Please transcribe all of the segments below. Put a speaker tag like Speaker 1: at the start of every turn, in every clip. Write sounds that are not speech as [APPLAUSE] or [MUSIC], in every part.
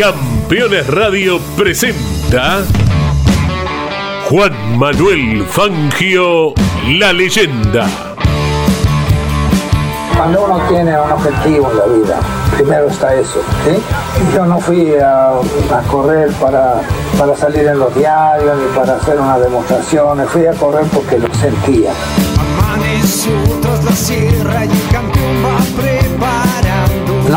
Speaker 1: Campeones Radio presenta Juan Manuel Fangio, la leyenda.
Speaker 2: Cuando uno tiene un objetivo en la vida, primero está eso. ¿sí? Yo no fui a, a correr para, para salir en los diarios ni para hacer una demostración, fui a correr porque lo sentía.
Speaker 3: Amaneció tras la sierra y el campeón.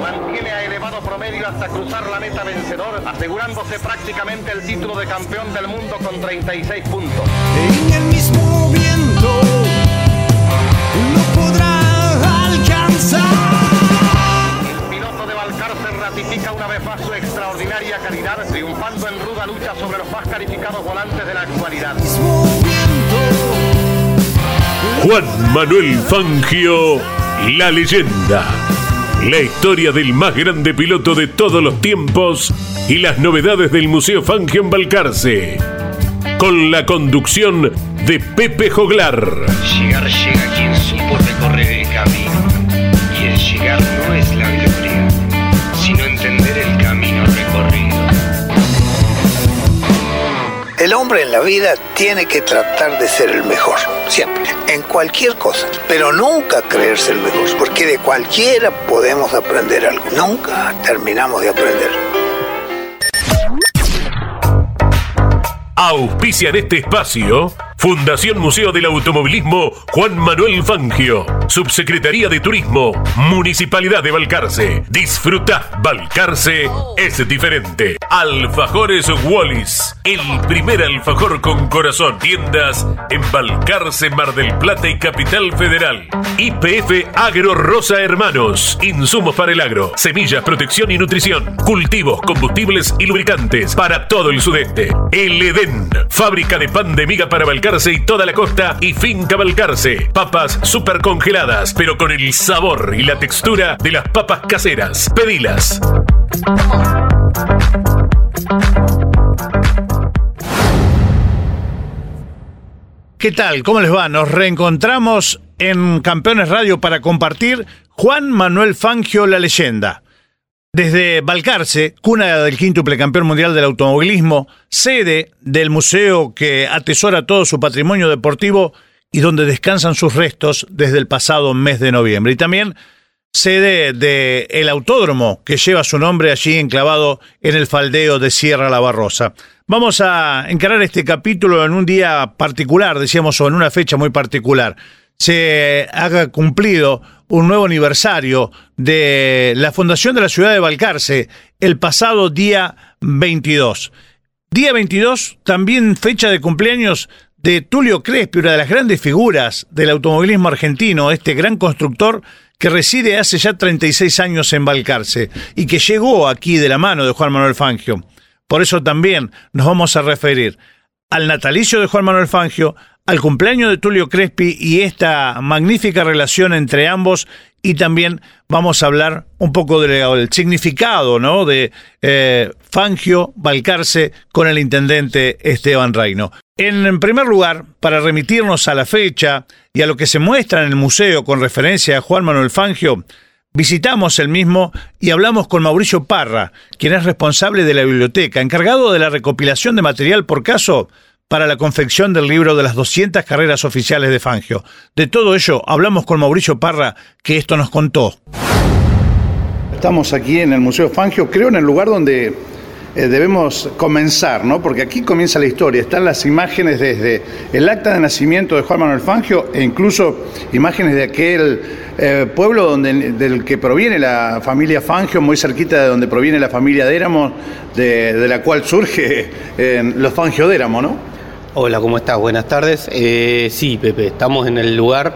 Speaker 4: Mantiene a elevado promedio hasta cruzar la meta vencedor, asegurándose prácticamente el título de campeón del mundo con 36 puntos.
Speaker 3: En el mismo viento no podrá alcanzar.
Speaker 4: El piloto de Balcarce ratifica una vez más su extraordinaria calidad, triunfando en ruda lucha sobre los más calificados volantes de la actualidad.
Speaker 1: Juan Manuel Fangio, la leyenda. La historia del más grande piloto de todos los tiempos y las novedades del Museo Fangio en Balcarce. Con la conducción de Pepe Joglar.
Speaker 5: Llegar llega quien supo recorrer el camino. Y el llegar no es la El
Speaker 2: hombre en la vida tiene que tratar de ser el mejor, siempre, en cualquier cosa, pero nunca creerse el mejor, porque de cualquiera podemos aprender algo, nunca terminamos de aprender.
Speaker 1: Auspician este espacio Fundación Museo del Automovilismo Juan Manuel Fangio, Subsecretaría de Turismo, Municipalidad de Balcarce. Disfruta, Balcarce es diferente. Alfajores Wallis, el primer alfajor con corazón. Tiendas en Balcarce, Mar del Plata y Capital Federal. IPF Agro Rosa Hermanos, insumos para el agro, semillas, protección y nutrición, cultivos, combustibles y lubricantes para todo el sudeste. El Edén, fábrica de pan de miga para Balcarce y toda la costa y finca Balcarce. Papas super congeladas, pero con el sabor y la textura de las papas caseras. Pedilas.
Speaker 6: ¿Qué tal? ¿Cómo les va? Nos reencontramos en Campeones Radio para compartir Juan Manuel Fangio, la leyenda. Desde Balcarce, cuna del quíntuple campeón mundial del automovilismo, sede del museo que atesora todo su patrimonio deportivo y donde descansan sus restos desde el pasado mes de noviembre. Y también sede del el autódromo que lleva su nombre allí enclavado en el faldeo de Sierra La Barrosa. Vamos a encarar este capítulo en un día particular, decíamos, o en una fecha muy particular. Se haga cumplido un nuevo aniversario de la fundación de la ciudad de Balcarce el pasado día 22. Día 22, también fecha de cumpleaños de Tulio Crespi, una de las grandes figuras del automovilismo argentino, este gran constructor que reside hace ya 36 años en Balcarce y que llegó aquí de la mano de Juan Manuel Fangio. Por eso también nos vamos a referir al natalicio de Juan Manuel Fangio, al cumpleaños de Tulio Crespi y esta magnífica relación entre ambos y también vamos a hablar un poco del significado ¿no? de eh, Fangio Balcarce con el intendente Esteban Reino. En, en primer lugar, para remitirnos a la fecha y a lo que se muestra en el museo con referencia a Juan Manuel Fangio, Visitamos el mismo y hablamos con Mauricio Parra, quien es responsable de la biblioteca, encargado de la recopilación de material por caso para la confección del libro de las 200 carreras oficiales de Fangio. De todo ello hablamos con Mauricio Parra, que esto nos contó.
Speaker 7: Estamos aquí en el Museo Fangio, creo en el lugar donde eh, debemos comenzar, ¿no? Porque aquí comienza la historia. Están las imágenes desde el acta de nacimiento de Juan Manuel Fangio e incluso imágenes de aquel eh, pueblo donde, del que proviene la familia Fangio, muy cerquita de donde proviene la familia Déramo, de, de la cual surge eh, los Fangio Déramo, ¿no?
Speaker 8: Hola, ¿cómo estás? Buenas tardes. Eh, sí, Pepe, estamos en el lugar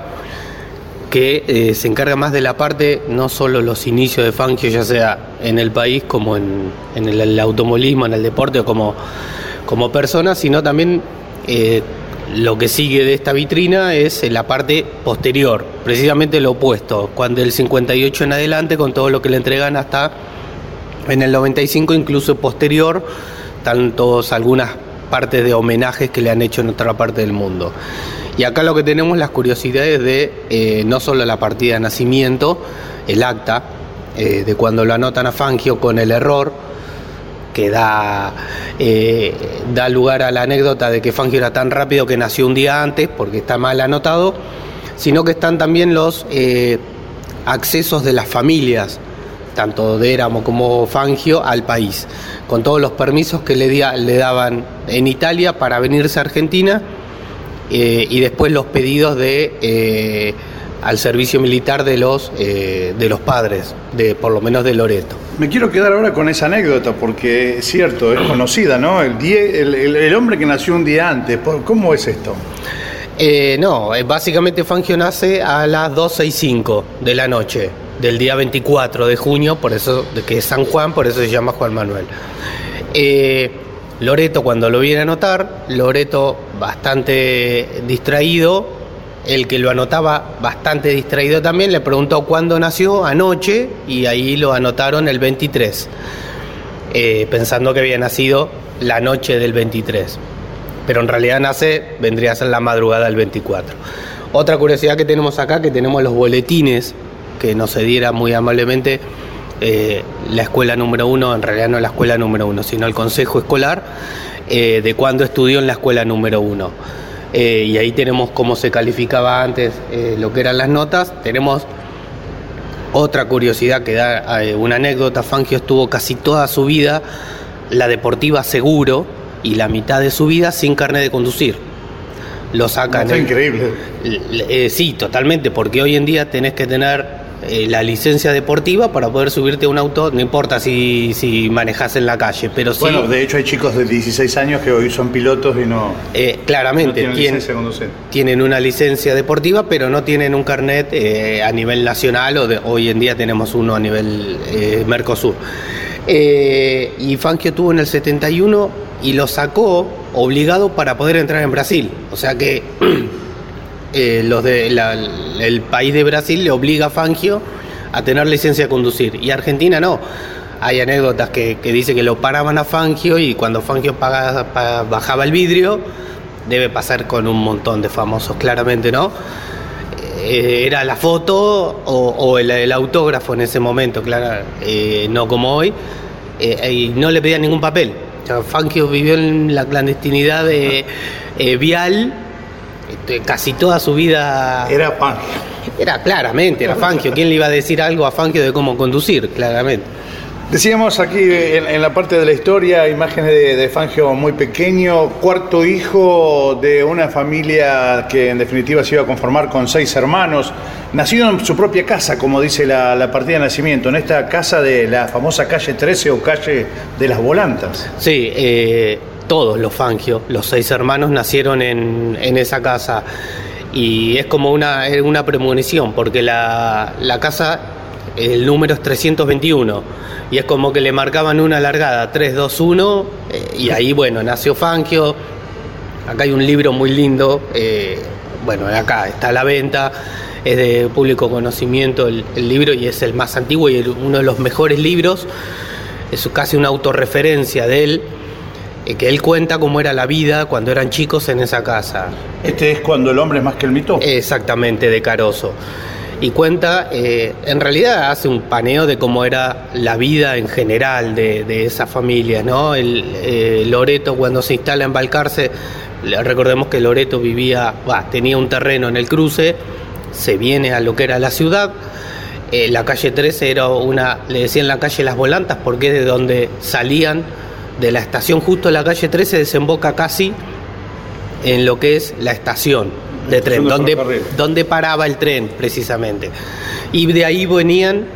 Speaker 8: que eh, se encarga más de la parte, no solo los inicios de Fangio, ya sea en el país como en, el, automovilismo, en el deporte o como, como sino también eh, lo que sigue de esta vitrina es la parte posterior, precisamente lo opuesto, cuando el 58 en adelante, con todo lo que le entregan hasta en el 95, incluso posterior, tantos algunas partes de homenajes que le han hecho en otra parte del mundo. Y acá lo que tenemos las curiosidades de eh, no solo la partida de nacimiento, el acta, eh, de cuando lo anotan a Fangio con el error, que da, eh, da lugar a la anécdota de que Fangio era tan rápido que nació un día antes, porque está mal anotado, sino que están también los accesos de las familias, tanto de Éramo como Fangio, al país, con todos los permisos que le, dia- le daban en Italia para venirse a Argentina eh, y después los pedidos de eh, al servicio militar de los eh, de los padres, de por lo menos de Loreto.
Speaker 7: Me quiero quedar ahora con esa anécdota porque es cierto, es conocida, ¿no? El, die- el, el- el hombre que nació un día antes, ¿por- ¿cómo es esto?
Speaker 8: Eh, no, básicamente Fangio nace a las 12 y 5 de la noche del día 24 de junio, por eso de que es San Juan, por eso se llama Juan Manuel. Eh, Loreto cuando lo viene a anotar, Loreto bastante distraído, el que lo anotaba bastante distraído también, le preguntó cuándo nació, anoche, y ahí lo anotaron el 23, eh, pensando que había nacido la noche del 23 pero en realidad nace, vendría a ser la madrugada del 24. Otra curiosidad que tenemos acá, que tenemos los boletines que nos cediera muy amablemente eh, la escuela número uno, en realidad no la escuela número uno, sino el consejo escolar, eh, de cuando estudió en la escuela número uno. Eh, y ahí tenemos cómo se calificaba antes lo que eran las notas. Tenemos otra curiosidad que da una anécdota, Fangio estuvo casi toda su vida, la deportiva seguro, y la mitad de su vida sin carnet de conducir. Lo sacan.
Speaker 7: Está increíble.
Speaker 8: Eh, sí, totalmente, porque hoy en día tenés que tener eh, la licencia deportiva para poder subirte a un auto, no importa si, si manejas en la calle, pero sí,
Speaker 7: Bueno, de hecho hay chicos de 16 años que hoy son pilotos y no,
Speaker 8: eh,
Speaker 7: no
Speaker 8: claramente
Speaker 7: tienen
Speaker 8: tienen una licencia deportiva, pero no tienen un carnet eh, a nivel nacional o de, hoy en día tenemos uno a nivel Mercosur. Y Fangio tuvo en el 71 y lo sacó obligado para poder entrar en Brasil. O sea que [CLEARS THROAT] eh, los de el país de Brasil le obliga a Fangio a tener licencia de conducir y Argentina no. Hay anécdotas que, que dice que lo paraban a Fangio y cuando Fangio bajaba el vidrio, debe pasar con un montón de famosos, claramente, ¿no? Eh, era la foto o, el, autógrafo en ese momento, claro, eh, no como hoy, y no le pedían ningún papel. Fangio vivió en la clandestinidad de, vial casi toda su vida.
Speaker 7: Era Fangio.
Speaker 8: Era claramente, era Fangio. ¿Quién le iba a decir algo a Fangio de cómo conducir? Claramente.
Speaker 7: Decíamos aquí en, en la parte de la historia, imágenes de, de Fangio muy pequeño, cuarto hijo de una familia que en definitiva se iba a conformar con seis hermanos, nacido en su propia casa, como dice la, la partida de nacimiento, en esta casa de la famosa calle 13 o calle de las Volantas.
Speaker 8: Sí, eh, todos los Fangio, los seis hermanos, nacieron en, en esa casa. Y es como una, una premonición, porque la, la casa, el número es 321. Y es como que le marcaban una largada, 321, eh, y ahí, bueno, nació Fangio. Acá hay un libro muy lindo, eh, bueno, acá está a la venta, es de público conocimiento el, libro y es el más antiguo y uno de los mejores libros. Es casi una autorreferencia de él, que él cuenta cómo era la vida cuando eran chicos en esa casa.
Speaker 7: Este es cuando el hombre es más que el mito.
Speaker 8: Exactamente, de Caroso. Y cuenta, eh, en realidad hace un paneo de cómo era la vida en general de, de esa familia, ¿no? El, eh, Loreto cuando se instala en Balcarce, recordemos que Loreto vivía, bah, tenía un terreno en el cruce, se viene a lo que era la ciudad, eh, la calle 13 era una, le decían la calle Las Volantas porque es de donde salían de la estación, justo la calle 13 desemboca casi en lo que es la estación de tren,
Speaker 7: de
Speaker 8: donde, donde paraba el tren precisamente. Y de ahí venían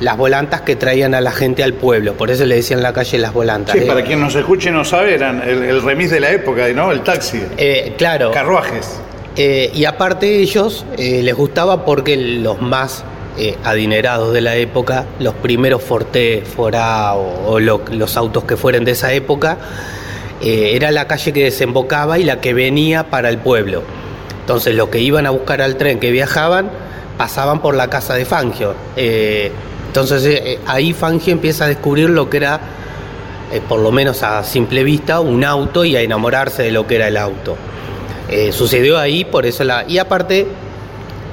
Speaker 8: las volantas que traían a la gente al pueblo, por eso le decían la calle Las Volantas.
Speaker 7: Sí,
Speaker 8: Eh,
Speaker 7: para quien nos escuche no sabe, eran el, el remis de la época, ¿no? El taxi.
Speaker 8: eh, claro,
Speaker 7: Carruajes.
Speaker 8: Eh, y aparte ellos les gustaba porque los más eh, adinerados de la época, los primeros Forte, Forá o, o lo- los autos que fueran de esa época, eh, era la calle que desembocaba y la que venía para el pueblo. Entonces los que iban a buscar al tren que viajaban pasaban por la casa de Fangio. Eh, entonces ahí Fangio empieza a descubrir lo que era, por lo menos a simple vista, un auto y a enamorarse de lo que era el auto. Sucedió ahí, por eso la... Y aparte,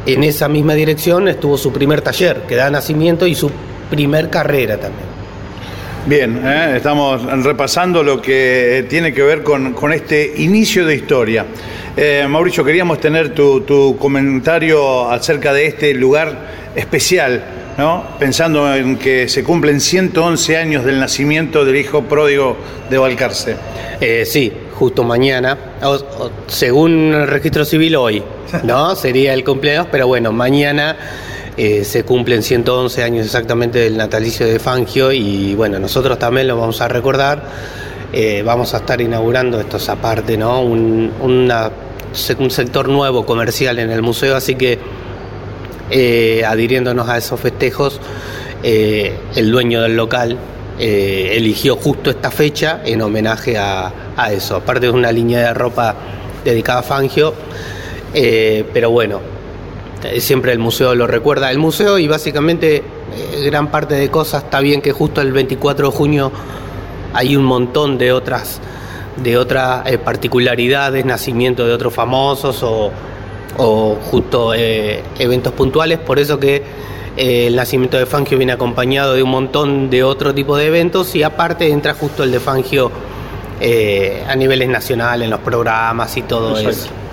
Speaker 8: en esa misma dirección estuvo su primer taller, que da nacimiento, y su primer carrera también.
Speaker 7: Bien, ¿eh? estamos repasando lo que tiene que ver con, con este inicio de historia. Eh, Mauricio, queríamos tener tu, tu comentario acerca de este lugar especial, ¿no? pensando en que se cumplen 111 años del nacimiento del hijo pródigo de Balcarce.
Speaker 8: Eh, sí, justo mañana, o- o según el registro civil hoy, ¿no? [LAUGHS] Sería el cumpleaños, pero bueno, mañana eh, se cumplen 111 años exactamente del natalicio de Fangio y bueno, nosotros también lo vamos a recordar. Eh, vamos a estar inaugurando esto es aparte, ¿no? Un, una- un sector nuevo comercial en el museo, así que eh, adhiriéndonos a esos festejos, eh, el dueño del local eh, eligió justo esta fecha en homenaje a, a eso. Aparte es una línea de ropa dedicada a Fangio, eh, pero bueno, eh, siempre el museo lo recuerda. El museo y básicamente gran parte de cosas, está bien que justo el 24 de junio hay un montón de otras de otras particularidades, nacimiento de otros famosos o, o justo eventos puntuales, por eso que el nacimiento de Fangio viene acompañado de un montón de otro tipo de eventos y aparte entra justo el de Fangio eh, a niveles nacionales, en los programas y todo
Speaker 7: Exacto.
Speaker 8: eso.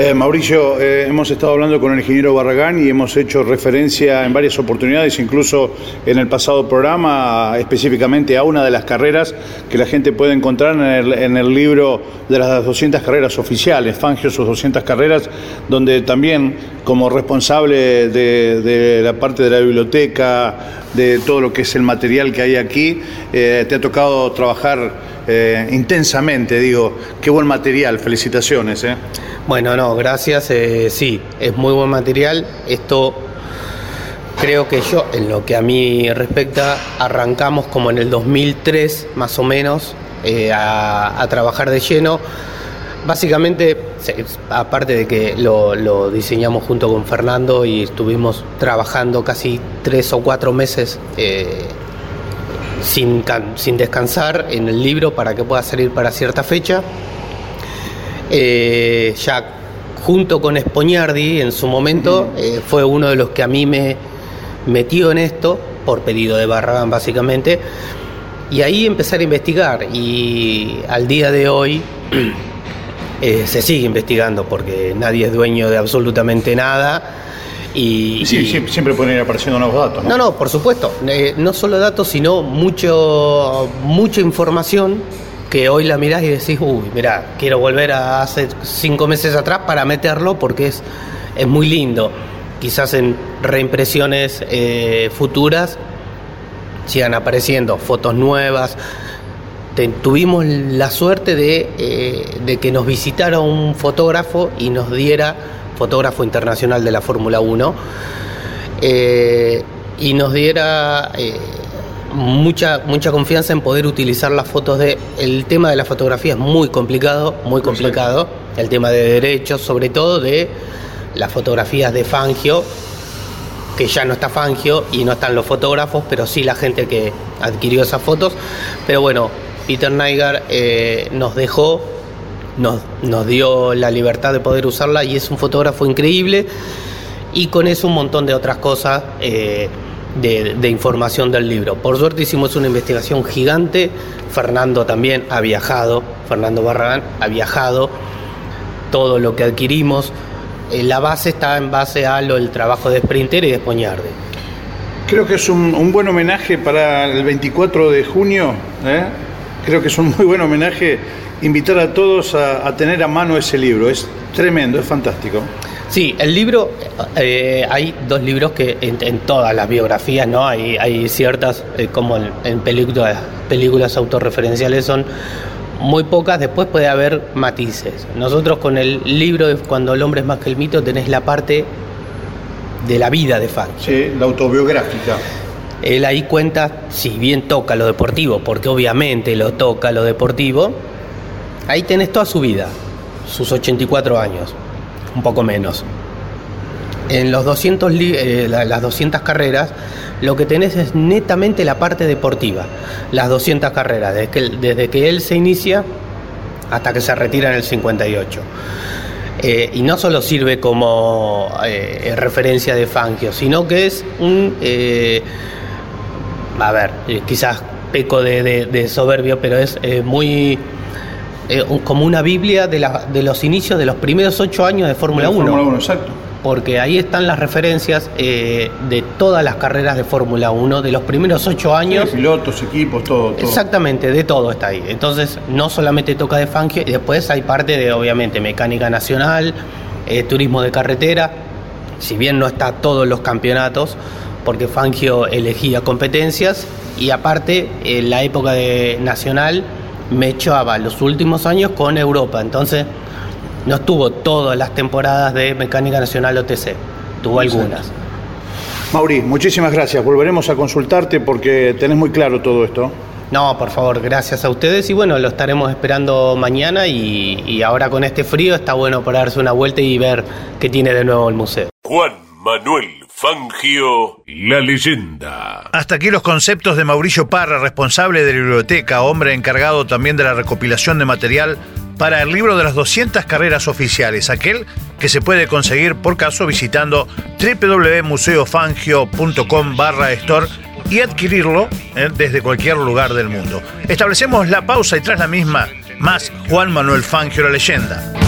Speaker 7: Eh, Mauricio, eh, hemos estado hablando con el ingeniero Barragán y hemos hecho referencia en varias oportunidades, incluso en el pasado programa, específicamente a una de las carreras que la gente puede encontrar en el, libro de las 200 carreras oficiales, Fangio, sus 200 carreras, donde también como responsable de, la parte de la biblioteca, de todo lo que es el material que hay aquí, eh, te ha tocado trabajar eh, intensamente, digo, qué buen material, felicitaciones.
Speaker 8: Bueno, no, gracias. eh, sí, es muy buen material. Esto creo que yo, en lo que a mí respecta, arrancamos como en el 2003, más o menos, eh, a, trabajar de lleno. Básicamente, aparte de que lo, diseñamos junto con Fernando y estuvimos trabajando casi tres o cuatro meses eh, sin, sin descansar en el libro para que pueda salir para cierta fecha. Eh, ya junto con Espoñardi en su momento eh, fue uno de los que a mí me metió en esto, por pedido de Barragán básicamente, y ahí empezar a investigar y al día de hoy [CLEARS THROAT] eh, se sigue investigando porque nadie es dueño de absolutamente nada. Y,
Speaker 7: Sí,
Speaker 8: y-
Speaker 7: siempre, siempre pueden ir apareciendo nuevos datos. ¿no?
Speaker 8: no, no, por supuesto. Eh, no solo datos, sino mucho, mucha información que hoy la mirás y decís, uy, mirá, quiero volver a hace cinco meses atrás para meterlo porque es, es muy lindo. Quizás en reimpresiones eh, futuras sigan apareciendo fotos nuevas. Tuvimos la suerte de, eh, de que nos visitara un fotógrafo y nos diera, fotógrafo internacional de la Fórmula 1, eh, y nos diera mucha, mucha confianza en poder utilizar las fotos de... El tema de la fotografía es muy complicado, muy complicado, el tema de derechos, sobre todo de las fotografías de Fangio, que ya no está Fangio y no están los fotógrafos, pero sí la gente que adquirió esas fotos. Pero bueno, Peter Nygar eh, nos dejó, nos, nos dio la libertad de poder usarla y es un fotógrafo increíble. Y con eso un montón de otras cosas eh, de, información del libro. Por suerte hicimos una investigación gigante. Fernando también ha viajado, Fernando Barragán ha viajado. Todo lo que adquirimos. eh, la base está en base a lo del trabajo de Sprinter y de Espoñarde.
Speaker 7: Creo que es un, buen homenaje para el 24 de junio. ¿eh? Creo que es un muy buen homenaje invitar a todos a tener a mano ese libro. Es tremendo, es fantástico.
Speaker 8: Sí, el libro, eh, hay dos libros que en, en todas las biografías, ¿no? Hay, hay ciertas, eh, como en, en películas, películas autorreferenciales, son muy pocas, después puede haber matices. Nosotros con el libro de Cuando el hombre es más que el mito tenés la parte de la vida de Fangio.
Speaker 7: Sí, la autobiográfica.
Speaker 8: Él ahí cuenta, si bien toca lo deportivo, porque obviamente lo toca lo deportivo, ahí tenés toda su vida, sus 84 años, un poco menos. En los 200 li- eh, la- las 200 carreras, lo que tenés es netamente la parte deportiva, las 200 carreras, desde que, desde que él se inicia hasta que se retira en el 58. Eh, y no solo sirve como eh, referencia de Fangio, sino que es un... a ver, quizás peco de, soberbio, pero es muy... eh, como una Biblia de, la- de los inicios de los primeros ocho años de Fórmula
Speaker 7: De
Speaker 8: 1
Speaker 7: Fórmula 1, exacto.
Speaker 8: porque ahí están las referencias eh, de todas las carreras de Fórmula 1, de los primeros ocho años.
Speaker 7: Pilotos, equipos, todo. todo.
Speaker 8: Exactamente, de todo está ahí. Entonces, no solamente toca de Fangio, y después hay parte de, obviamente, mecánica nacional, eh, turismo de carretera, si bien no está todos los campeonatos, porque Fangio elegía competencias, y aparte, en la época de nacional, me echaba los últimos años con Europa. Entonces, no estuvo todas las temporadas de mecánica nacional OTC, tuvo algunas.
Speaker 7: Mauri, muchísimas gracias. Volveremos a consultarte porque tenés muy claro todo esto.
Speaker 8: No, por favor, gracias a ustedes y bueno, lo estaremos esperando mañana y, y ahora con este frío está bueno para darse una vuelta y ver qué tiene de nuevo el museo.
Speaker 1: Juan Manuel Fangio, la leyenda.
Speaker 6: Hasta aquí los conceptos de Mauricio Parra, responsable de la biblioteca, hombre encargado también de la recopilación de material para el libro de las 200 carreras oficiales, aquel que se puede conseguir por caso visitando www.museofangio.com barra store y adquirirlo eh, desde cualquier lugar del mundo. Establecemos la pausa y tras la misma, más Juan Manuel Fangio, la leyenda.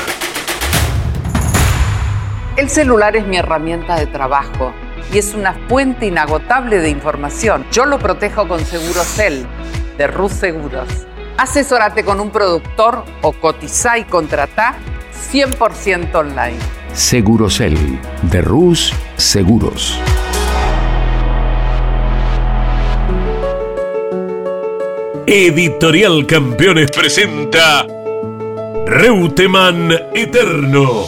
Speaker 9: El celular es mi herramienta de trabajo y es una fuente inagotable de información. Yo lo protejo con Segurocel de Rus Seguros. Asesórate con un productor o cotiza y contrata 100% online.
Speaker 10: Segurocel de Rus Seguros.
Speaker 1: Editorial Campeones presenta Reutemann Eterno.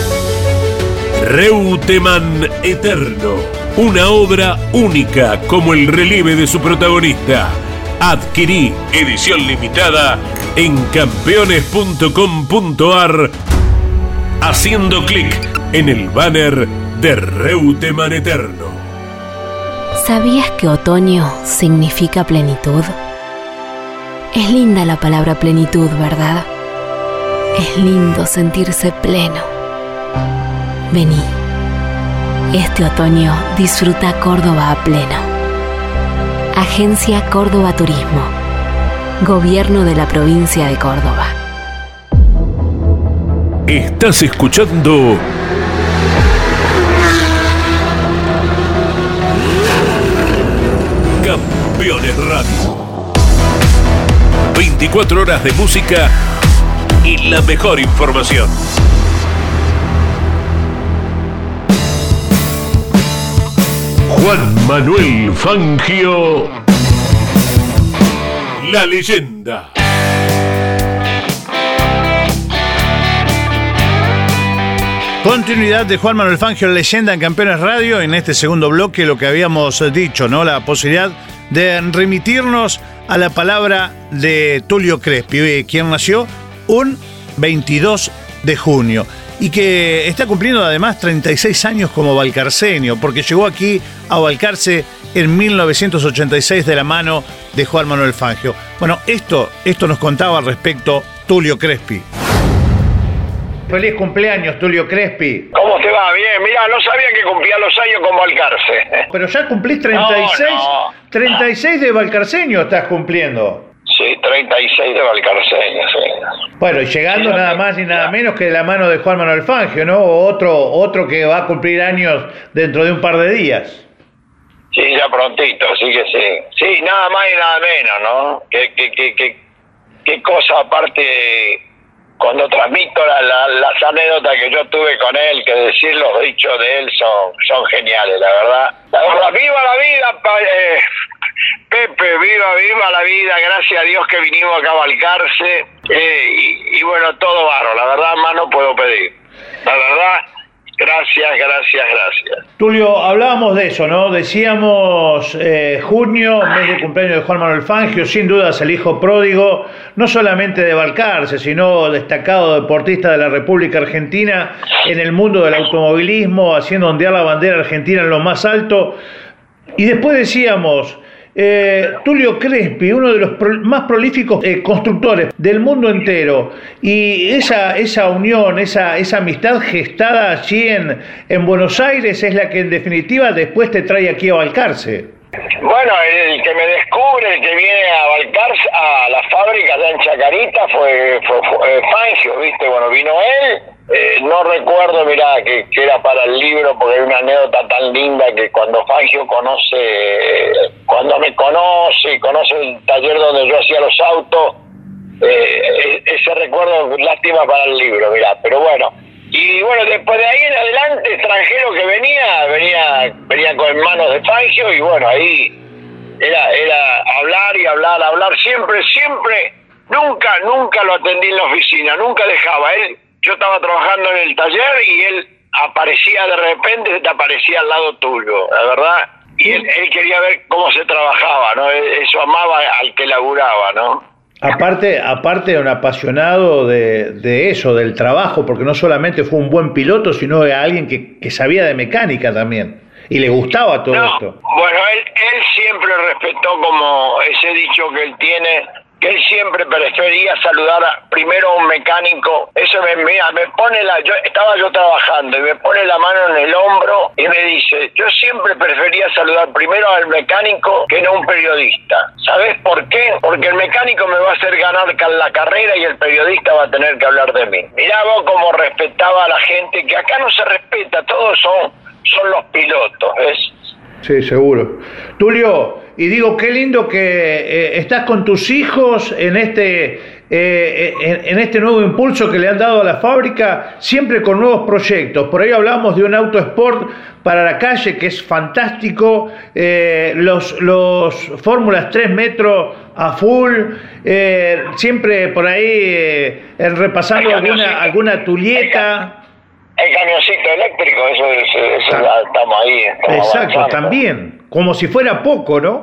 Speaker 1: Reutemann Eterno, una obra única como el relieve de su protagonista. Adquirí edición limitada en campeones.com.ar haciendo clic en el banner de Reutemann Eterno.
Speaker 11: ¿Sabías que otoño significa plenitud? Es linda la palabra plenitud, ¿verdad? Es lindo sentirse pleno. Vení. Este otoño disfruta Córdoba a pleno. Agencia Córdoba Turismo. Gobierno de la provincia de Córdoba.
Speaker 1: Estás escuchando Campeones Radio. 24 horas de música y la mejor información. Juan Manuel Fangio, la leyenda.
Speaker 6: Continuidad de Juan Manuel Fangio, leyenda en Campeones Radio. En este segundo bloque, lo que habíamos dicho, ¿no? La posibilidad de remitirnos a la palabra de Tulio Crespi, quien nació un 22 de junio y que está cumpliendo además 36 años como valcarceño, porque llegó aquí a Valcarce en 1986 de la mano de Juan Manuel Fangio. Bueno, esto, esto nos contaba al respecto Tulio Crespi. Feliz cumpleaños, Tulio Crespi.
Speaker 12: ¿Cómo te va? Bien, mira, no sabía que cumplía los años como Valcarce.
Speaker 6: Pero ya cumplís 36,
Speaker 12: No, no.
Speaker 6: 36 de valcarceño estás cumpliendo.
Speaker 12: Sí, 36 de Valcarceño, sí.
Speaker 6: Bueno, y llegando
Speaker 12: Sí,
Speaker 6: nada más ni nada menos que de la mano de Juan Manuel Fangio, ¿no? Otro, otro que va a cumplir años dentro de un par de días.
Speaker 12: Sí, ya prontito, así que sí. Sí, nada más y nada menos, ¿no? Qué, qué, qué, qué, qué cosa aparte, cuando transmito la- la- las anécdotas que yo tuve con él, que decir los dichos de él son, son geniales, la verdad. La verdad, viva la vida, pa- eh, Pepe, viva, viva la vida, gracias a Dios que vinimos a Valcarce, eh, y, y bueno, todo barro, la verdad más no puedo pedir. La verdad, gracias, gracias, gracias.
Speaker 6: Tulio, hablábamos de eso, ¿no? Decíamos eh, junio, mes de cumpleaños de Juan Manuel Fangio, sin dudas el hijo pródigo, no solamente de Balcarce, sino destacado deportista de la República Argentina en el mundo del automovilismo, haciendo ondear la bandera argentina en lo más alto. Y después decíamos, eh, Tulio Crespi, uno de los pro- más prolíficos eh, constructores del mundo entero, y esa, esa unión, esa, esa amistad gestada allí en, en Buenos Aires es la que en definitiva después te trae aquí a Balcarce.
Speaker 12: Bueno, el que me descubre, el que viene a Balcarce, a la fábrica de en Chacarita, fue, fue, fue, eh, Fangio, ¿viste? Bueno, vino él. Eh, no recuerdo, mirá, que, que era para el libro, porque hay una anécdota tan linda que cuando Fangio conoce, cuando me conoce y conoce el taller donde yo hacía los autos, eh, e- ese recuerdo, lástima para el libro, mirá, pero bueno. Y bueno, después de ahí en adelante, extranjero que venía, venía, venía con manos de Fangio y bueno, ahí era, era hablar y hablar, hablar, siempre, siempre, nunca, nunca lo atendí en la oficina, nunca dejaba. Él, yo estaba trabajando en el taller y él aparecía de repente, te aparecía al lado tuyo, la verdad. Y él, él quería ver cómo se trabajaba, ¿no? Eso amaba al que laburaba, ¿no?
Speaker 6: Aparte, aparte un apasionado de, de eso, del trabajo, porque no solamente fue un buen piloto, sino era alguien que, que sabía de mecánica también. Y le gustaba todo
Speaker 12: No,
Speaker 6: esto.
Speaker 12: Bueno, él, él siempre respetó como ese dicho que él tiene, que él siempre prefería saludar primero a un mecánico. Eso me, mira, me pone la, yo estaba yo trabajando y me pone la mano en el hombro y me dice, yo siempre prefería saludar primero al mecánico que no a un periodista. ¿Sabes por qué? Porque el mecánico me va a hacer ganar la carrera y el periodista va a tener que hablar de mí. Mirá vos cómo respetaba a la gente, que acá no se respeta, todos son, son los pilotos.
Speaker 6: Sí, seguro. Tulio, y digo, qué lindo que eh, estás con tus hijos en este, eh, en, en este nuevo impulso que le han dado a la fábrica, siempre con nuevos proyectos. Por ahí hablamos de un auto sport para la calle que es fantástico, eh, los, los Fórmulas 3 metros a full, eh, siempre por ahí eh, repasando alguna, alguna tulieta.
Speaker 12: El camioncito eléctrico, eso, eso, eso
Speaker 6: Ah.
Speaker 12: ya estamos ahí. estamos
Speaker 6: Exacto,
Speaker 12: avanzando.
Speaker 6: también, como si fuera poco, ¿no?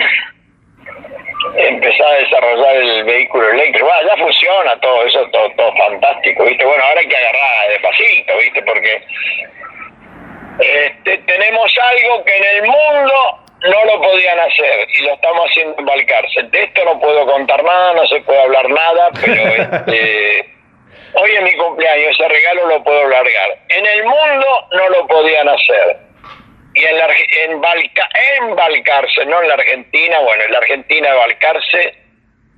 Speaker 12: Empezar a desarrollar el vehículo eléctrico. Bueno, ya funciona todo eso, todo, todo fantástico, ¿viste? Bueno, ahora hay que agarrar despacito, ¿viste? Porque este, tenemos algo que en el mundo no lo podían hacer y lo estamos haciendo en Valcarce. De esto no puedo contar nada, no se puede hablar nada, pero [LAUGHS] este, hoy es mi cumpleaños, ese regalo lo puedo largar. En el mundo no lo podían hacer. Y en, la, en, Balca- en Balcarce, no en la Argentina, bueno, en la Argentina Balcarce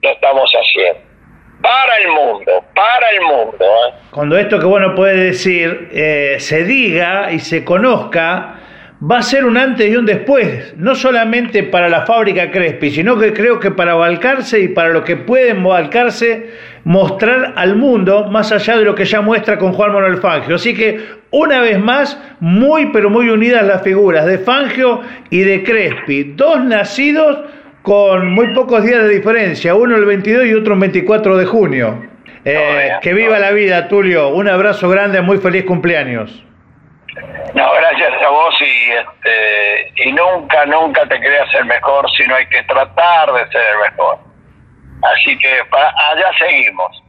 Speaker 12: lo estamos haciendo. Para el mundo, para el mundo. ¿eh?
Speaker 6: Cuando esto que bueno puede decir eh, se diga y se conozca, va a ser un antes y un después, no solamente para la fábrica Crespi, sino que creo que para Balcarce y para lo que pueden Balcarce mostrar al mundo, más allá de lo que ya muestra con Juan Manuel Fangio. Así que, una vez más, muy pero muy unidas las figuras de Fangio y de Crespi, dos nacidos con muy pocos días de diferencia, uno el 22 y otro el 24 de junio. Eh, que viva la vida, Tulio. Un abrazo grande, muy feliz cumpleaños.
Speaker 12: No, gracias a vos y, este, y nunca, nunca te creas el mejor, sino hay que tratar de ser el mejor. Así que para allá seguimos.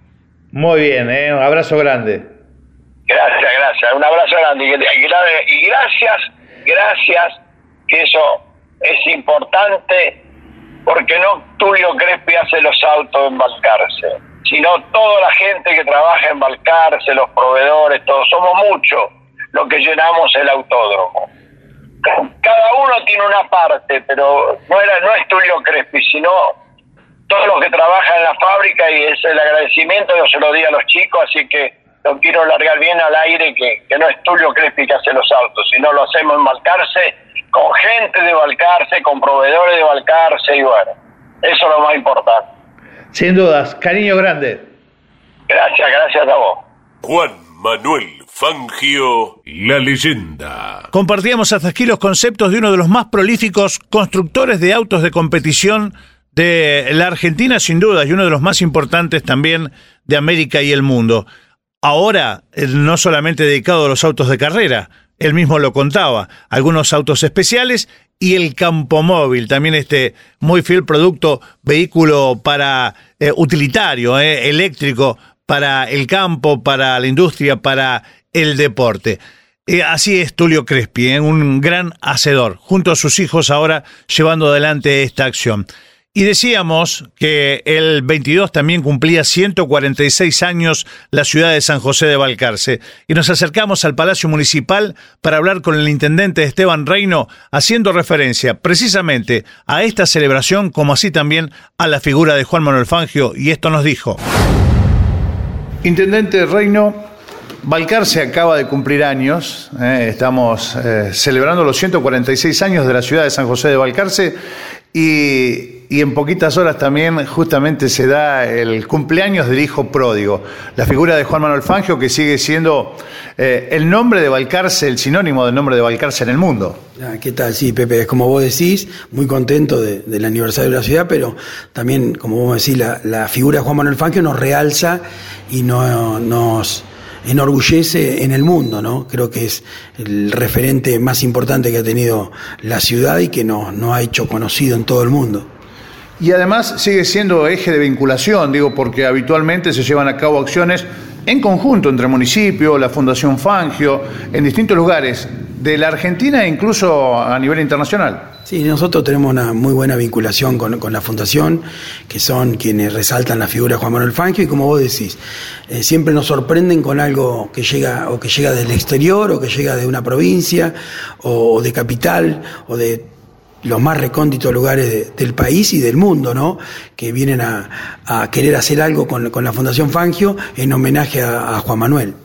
Speaker 6: Muy bien, eh, un abrazo grande.
Speaker 12: Gracias, gracias. Un abrazo grande. Y gracias, gracias, que eso es importante, porque no Tulio Crespi hace los autos en Balcarce, sino toda la gente que trabaja en Balcarce, los proveedores, todos. Somos muchos los que llenamos el autódromo. Cada uno tiene una parte, pero no, era, no es Tulio Crespi, sino todos los que trabajan en la fábrica y es el agradecimiento, yo se lo di a los chicos, así que lo quiero largar bien al aire, que, que no es Tulio Crespi que hace los autos, sino lo hacemos en Balcarce, con gente de Balcarce, con proveedores de Balcarce, y bueno, eso es lo más importante.
Speaker 6: Sin dudas, cariño grande.
Speaker 12: Gracias, gracias a vos.
Speaker 1: Juan Manuel Fangio, la leyenda.
Speaker 6: Compartíamos hasta aquí los conceptos de uno de los más prolíficos constructores de autos de competición de la Argentina, sin duda, y uno de los más importantes también de América y el mundo. Ahora, eh, no solamente dedicado a los autos de carrera, él mismo lo contaba, algunos autos especiales y el campo móvil, también este muy fiel producto, vehículo para eh, utilitario, eh, eléctrico, para el campo, para la industria, para el deporte. así es Tulio Crespi, un gran hacedor, junto a sus hijos ahora llevando adelante esta acción. Y decíamos que el 22 también cumplía 146 años la ciudad de San José de Balcarce. Y nos acercamos al Palacio Municipal para hablar con el intendente Esteban Reino, haciendo referencia precisamente a esta celebración, como así también a la figura de Juan Manuel Fangio. Y esto nos dijo.
Speaker 7: Intendente Reino, Balcarce acaba de cumplir años, eh, estamos eh, celebrando los 146 años de la ciudad de San José de Balcarce y, en poquitas horas también justamente se da el cumpleaños del hijo pródigo, la figura de Juan Manuel Fangio que sigue siendo eh, el nombre de Balcarce, el sinónimo del nombre de Balcarce en el mundo.
Speaker 13: Ah, ¿Qué tal? Sí, Pepe, como vos decís, muy contento del aniversario de la ciudad, pero también, como vos decís, la, la figura de Juan Manuel Fangio nos realza y no, nos enorgullece en el mundo, ¿no? Creo que es el referente más importante que ha tenido la ciudad y que nos no ha hecho conocido en todo el mundo.
Speaker 7: Y además sigue siendo eje de vinculación, digo, porque habitualmente se llevan a cabo acciones en conjunto entre el municipio, la Fundación Fangio, en distintos lugares de la Argentina e incluso a nivel internacional.
Speaker 13: Sí, nosotros tenemos una muy buena vinculación con, la Fundación, que son quienes resaltan la figura de Juan Manuel Fangio, y como vos decís, eh, siempre nos sorprenden con algo que llega, o que llega del exterior, o que llega de una provincia, o, de capital, o de los más recónditos lugares del país y del mundo, ¿no? Que vienen a, querer hacer algo con, la Fundación Fangio en homenaje a Juan Manuel.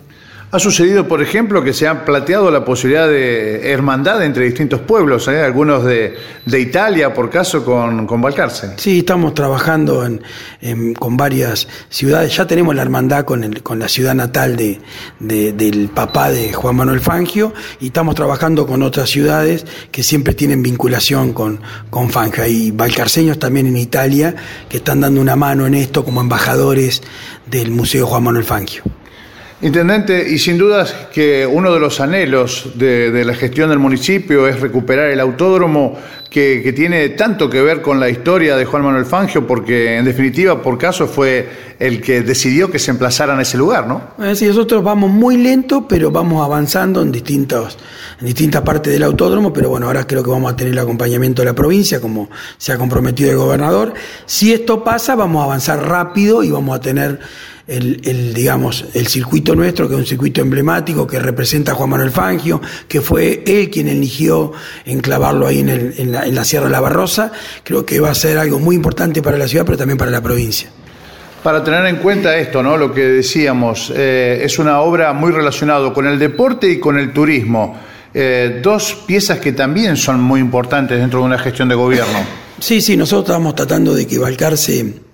Speaker 7: Ha sucedido, por ejemplo, que se ha planteado la posibilidad de hermandad entre distintos pueblos, ¿eh? algunos de, Italia, por caso, con, con.
Speaker 13: Sí, estamos trabajando con varias ciudades. Ya tenemos la hermandad con, con la ciudad natal de, del papá de Juan Manuel Fangio y estamos trabajando con otras ciudades que siempre tienen vinculación con, con Fangio. Hay balcarceños también en Italia que están dando una mano en esto como embajadores del Museo Juan Manuel Fangio.
Speaker 7: Intendente, y sin dudas que uno de los anhelos de, la gestión del municipio es recuperar el autódromo que, tiene tanto que ver con la historia de Juan Manuel Fangio, porque en definitiva, por caso, fue el que decidió que se emplazara en ese lugar, ¿no?
Speaker 13: Eh, sí, nosotros vamos muy lento, pero vamos avanzando en, distintos, en distintas partes del autódromo, pero bueno, ahora creo que vamos a tener el acompañamiento de la provincia, como se ha comprometido el gobernador. Si esto pasa, vamos a avanzar rápido y vamos a tener el, digamos, el circuito nuestro, que es un circuito emblemático que representa a Juan Manuel Fangio, que fue él quien eligió enclavarlo ahí en, el, en, la, en la Sierra de la Barrosa, creo que va a ser algo muy importante para la ciudad, pero también para la provincia.
Speaker 7: Para tener en cuenta esto, ¿no? Lo que decíamos, eh, es una obra muy relacionada con el deporte y con el turismo. Eh, dos piezas que también son muy importantes dentro de una gestión de gobierno.
Speaker 13: Sí, sí, nosotros estamos tratando de que Balcarce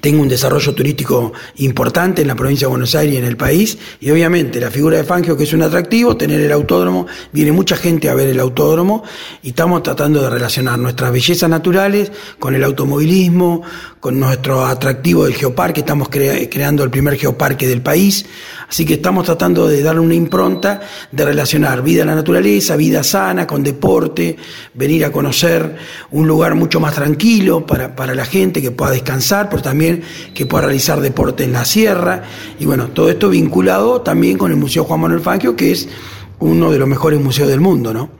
Speaker 13: tenga un desarrollo turístico importante en la provincia de Buenos Aires y en el país. Y obviamente la figura de Fangio, que es un atractivo, tener el autódromo, viene mucha gente a ver el autódromo y estamos tratando de relacionar nuestras bellezas naturales con el automovilismo, con nuestro atractivo del geoparque, estamos creando el primer geoparque del país. Así que estamos tratando de darle una impronta de relacionar vida a la naturaleza, vida sana, con deporte, venir a conocer un lugar mucho más tranquilo para, para la gente que pueda descansar, pero también que pueda realizar deporte en la sierra. Y bueno, todo esto vinculado también con el Museo Juan Manuel Fangio, que es uno de los mejores museos del mundo, ¿no?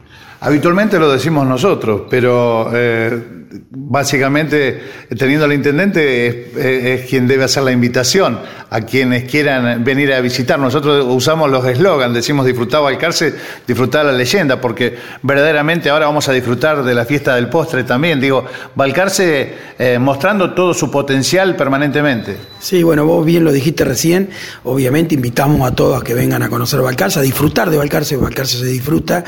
Speaker 7: Habitualmente lo decimos nosotros, pero eh, básicamente teniendo al intendente es, quien debe hacer la invitación a quienes quieran venir a visitar. Nosotros usamos los eslogans, decimos disfrutar Balcarce, disfrutar la leyenda, porque verdaderamente ahora vamos a disfrutar de la fiesta del postre también. Digo, Balcarce eh, mostrando todo su potencial permanentemente.
Speaker 13: Sí, bueno, vos bien lo dijiste recién, obviamente invitamos a todos a que vengan a conocer Balcarce, a disfrutar de Balcarce, Balcarce se disfruta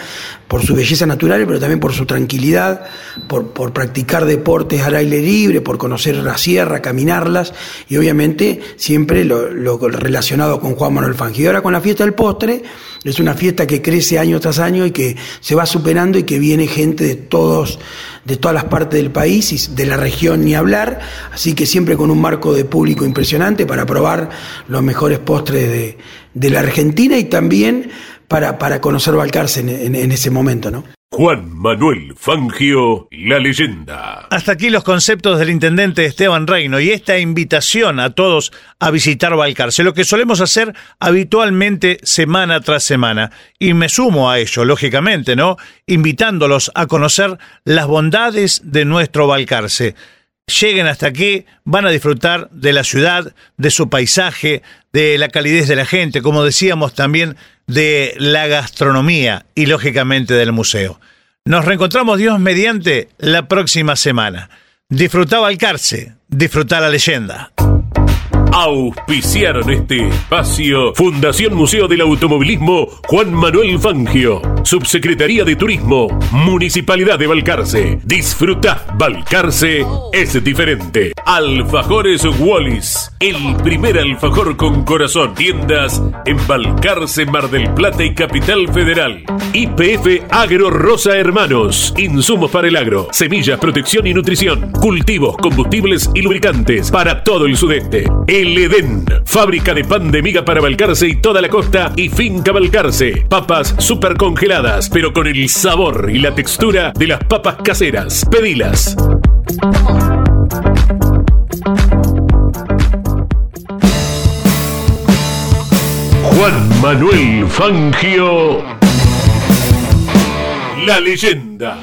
Speaker 13: por su belleza natural, pero también por su tranquilidad, por, por practicar deportes al aire libre, por conocer la sierra, caminarlas y obviamente siempre lo, relacionado con Juan Manuel Fangio. Y ahora con la fiesta del postre, es una fiesta que crece año tras año y que se va superando y que viene gente de todos, de todas las partes del país y de la región ni hablar, así que siempre con un marco de público impresionante para probar los mejores postres de, de la Argentina y también para, para conocer Balcarce en, en ese momento, ¿no?
Speaker 1: Juan Manuel Fangio, la leyenda.
Speaker 6: Hasta aquí los conceptos del intendente Esteban Reino y esta invitación a todos a visitar Balcarce, lo que solemos hacer habitualmente semana tras semana. Y me sumo a ello, lógicamente, ¿no? Invitándolos a conocer las bondades de nuestro Balcarce. Lleguen hasta aquí, van a disfrutar de la ciudad, de su paisaje, de la calidez de la gente, como decíamos también de la gastronomía y lógicamente del museo. Nos reencontramos Dios mediante la próxima semana. Disfruta Balcarce, disfruta la leyenda.
Speaker 1: Auspiciaron este espacio Fundación Museo del Automovilismo Juan Manuel Fangio, Subsecretaría de Turismo, Municipalidad de Balcarce. Disfruta, Balcarce es diferente. Alfajores Wallis, el primer alfajor con corazón. Tiendas en Balcarce, Mar del Plata y Capital Federal. IPF Agro Rosa Hermanos, insumos para el agro, semillas, protección y nutrición, cultivos, combustibles y lubricantes para todo el sudeste. El Edén, fábrica de pan de miga para Balcarce y toda la costa y finca Balcarce. Papas super congeladas, pero con el sabor y la textura de las papas caseras. Pedilas. Juan Manuel Fangio, la leyenda.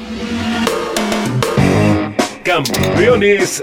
Speaker 1: Campeones